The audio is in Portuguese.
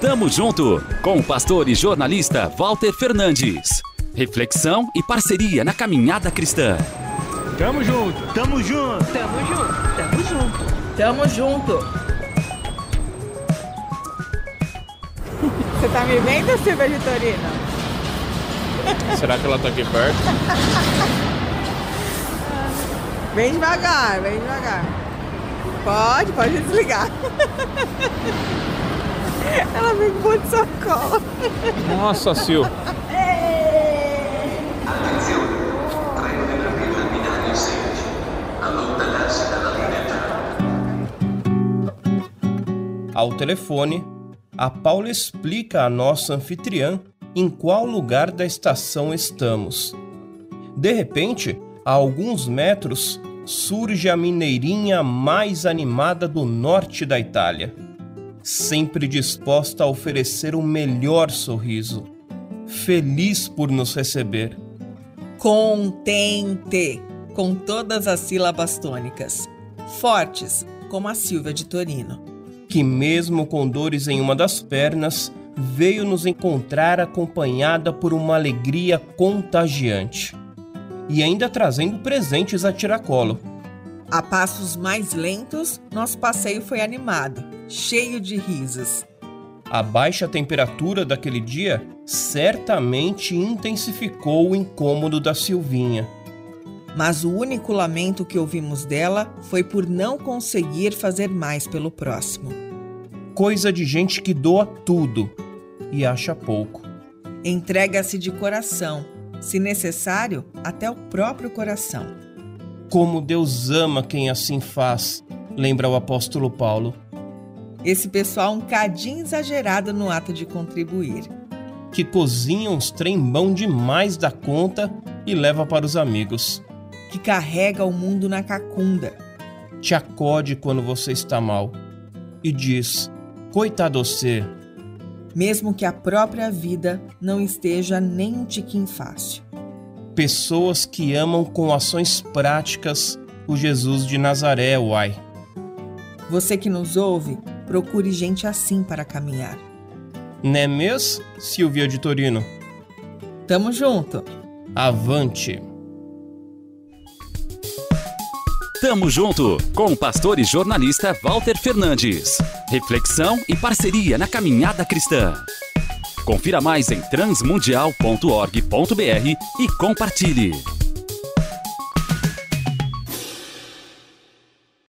Tamo junto com o pastor e jornalista Walter Fernandes. Reflexão e parceria na caminhada cristã. Tamo junto, tamo junto, tamo junto, tamo junto, tamo junto. Você tá me vendo, Silvia Vitorino? Será que ela tá aqui perto? Vem devagar, vem devagar. Pode, pode desligar. Ela vem com um de socorro. Nossa, Sil. Ao telefone, a Paula explica à nossa anfitriã em qual lugar da estação estamos. De repente, a alguns metros, surge a mineirinha mais animada do norte da Itália, sempre disposta a oferecer o melhor sorriso, feliz por nos receber. Contente, com todas as sílabas tônicas, fortes, como a Silvia de Torino. Que, mesmo com dores em uma das pernas, veio nos encontrar acompanhada por uma alegria contagiante e ainda trazendo presentes a tiracolo. A passos mais lentos, nosso passeio foi animado, cheio de risos. A baixa temperatura daquele dia certamente intensificou o incômodo da Silvinha. Mas o único lamento que ouvimos dela foi por não conseguir fazer mais pelo próximo. Coisa de gente que doa tudo e acha pouco. Entrega-se de coração, se necessário, até o próprio coração. Como Deus ama quem assim faz, lembra o apóstolo Paulo. Esse pessoal um cadinho exagerado no ato de contribuir. Que cozinha uns trem bom demais da conta e leva para os amigos. Que carrega o mundo na cacunda. Te acode quando você está mal e diz: Coitado você, mesmo que a própria vida não esteja nem um tiquinho fácil. Pessoas que amam com ações práticas o Jesus de Nazaré, uai. Você que nos ouve, procure gente assim para caminhar. Né mesmo, Silvia de Torino? Tamo junto. Avante. Tamo junto com o pastor e jornalista Walter Fernandes. Reflexão e parceria na caminhada cristã. Confira mais em transmundial.org.br e compartilhe.